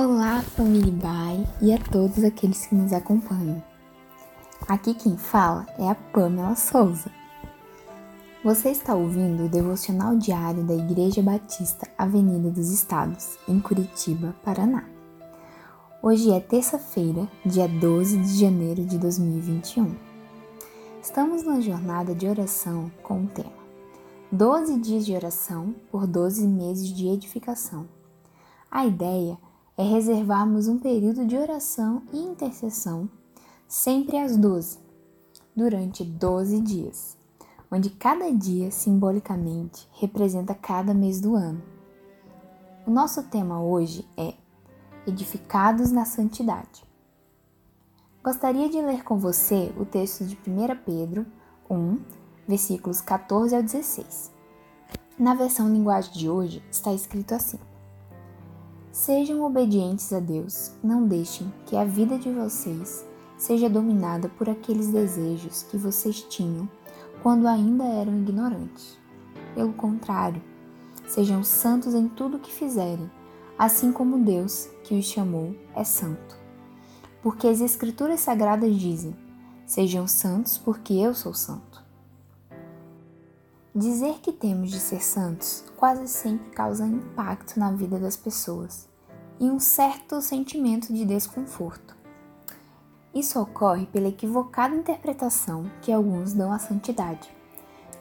Olá, família Bai e a todos aqueles que nos acompanham. Aqui quem fala é a Pamela Souza. Você está ouvindo o devocional diário da Igreja Batista Avenida dos Estados, em Curitiba, Paraná. Hoje é terça-feira, dia 12 de janeiro de 2021. Estamos na jornada de oração com o tema 12 dias de oração por 12 meses de edificação. A ideia é reservarmos um período de oração e intercessão sempre às 12, durante 12 dias, onde cada dia simbolicamente representa cada mês do ano. O nosso tema hoje é Edificados na Santidade. Gostaria de ler com você o texto de 1 Pedro 1, versículos 14 ao 16. Na versão linguagem de hoje está escrito assim: Sejam obedientes a Deus, não deixem que a vida de vocês seja dominada por aqueles desejos que vocês tinham quando ainda eram ignorantes. Pelo contrário, sejam santos em tudo o que fizerem, assim como Deus, que os chamou, é santo. Porque as Escrituras Sagradas dizem: Sejam santos, porque eu sou santo. Dizer que temos de ser santos quase sempre causa impacto na vida das pessoas e um certo sentimento de desconforto. Isso ocorre pela equivocada interpretação que alguns dão à santidade,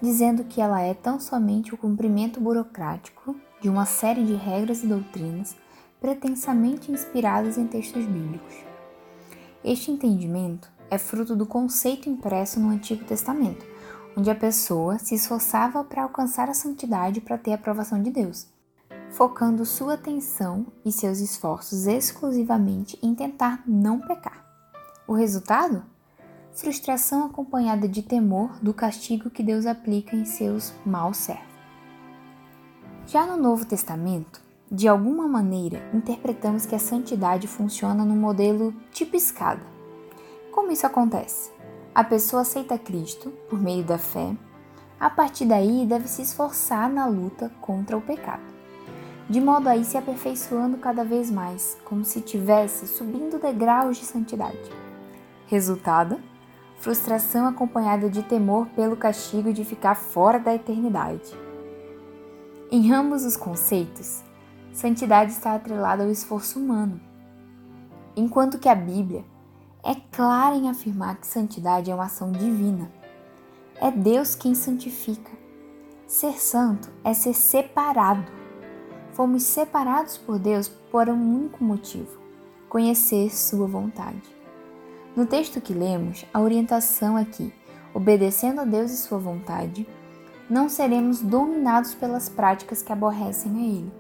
dizendo que ela é tão somente o cumprimento burocrático de uma série de regras e doutrinas pretensamente inspiradas em textos bíblicos. Este entendimento é fruto do conceito impresso no Antigo Testamento onde a pessoa se esforçava para alcançar a santidade para ter a aprovação de Deus, focando sua atenção e seus esforços exclusivamente em tentar não pecar. O resultado? Frustração acompanhada de temor do castigo que Deus aplica em seus maus servos. Já no Novo Testamento, de alguma maneira, interpretamos que a santidade funciona no modelo tipo escada. Como isso acontece? A pessoa aceita Cristo por meio da fé. A partir daí, deve se esforçar na luta contra o pecado, de modo a ir se aperfeiçoando cada vez mais, como se estivesse subindo degraus de santidade. Resultado: frustração acompanhada de temor pelo castigo de ficar fora da eternidade. Em ambos os conceitos, santidade está atrelada ao esforço humano, enquanto que a Bíblia é clara em afirmar que santidade é uma ação divina. É Deus quem santifica. Ser santo é ser separado. Fomos separados por Deus por um único motivo: conhecer Sua vontade. No texto que lemos, a orientação é que, obedecendo a Deus e Sua vontade, não seremos dominados pelas práticas que aborrecem a Ele.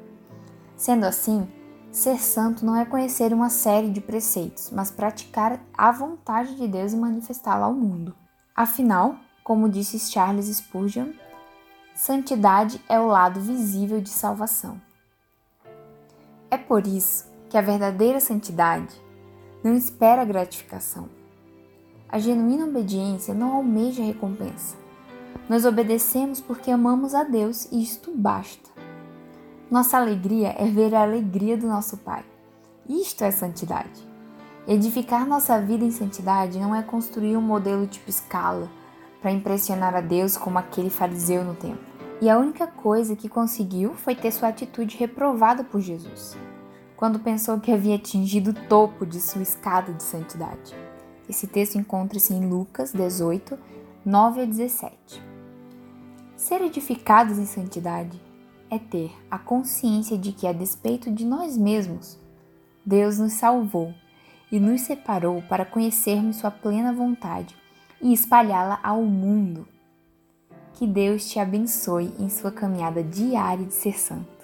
Sendo assim, Ser santo não é conhecer uma série de preceitos, mas praticar a vontade de Deus e manifestá-la ao mundo. Afinal, como disse Charles Spurgeon, santidade é o lado visível de salvação. É por isso que a verdadeira santidade não espera gratificação. A genuína obediência não almeja recompensa. Nós obedecemos porque amamos a Deus e isto basta. Nossa alegria é ver a alegria do nosso Pai. Isto é santidade. Edificar nossa vida em santidade não é construir um modelo tipo escala para impressionar a Deus como aquele fariseu no templo. E a única coisa que conseguiu foi ter sua atitude reprovada por Jesus, quando pensou que havia atingido o topo de sua escada de santidade. Esse texto encontra-se em Lucas 18, 9 a 17. Ser edificados em santidade é ter a consciência de que, a despeito de nós mesmos, Deus nos salvou e nos separou para conhecermos Sua plena vontade e espalhá-la ao mundo. Que Deus te abençoe em sua caminhada diária de ser santo.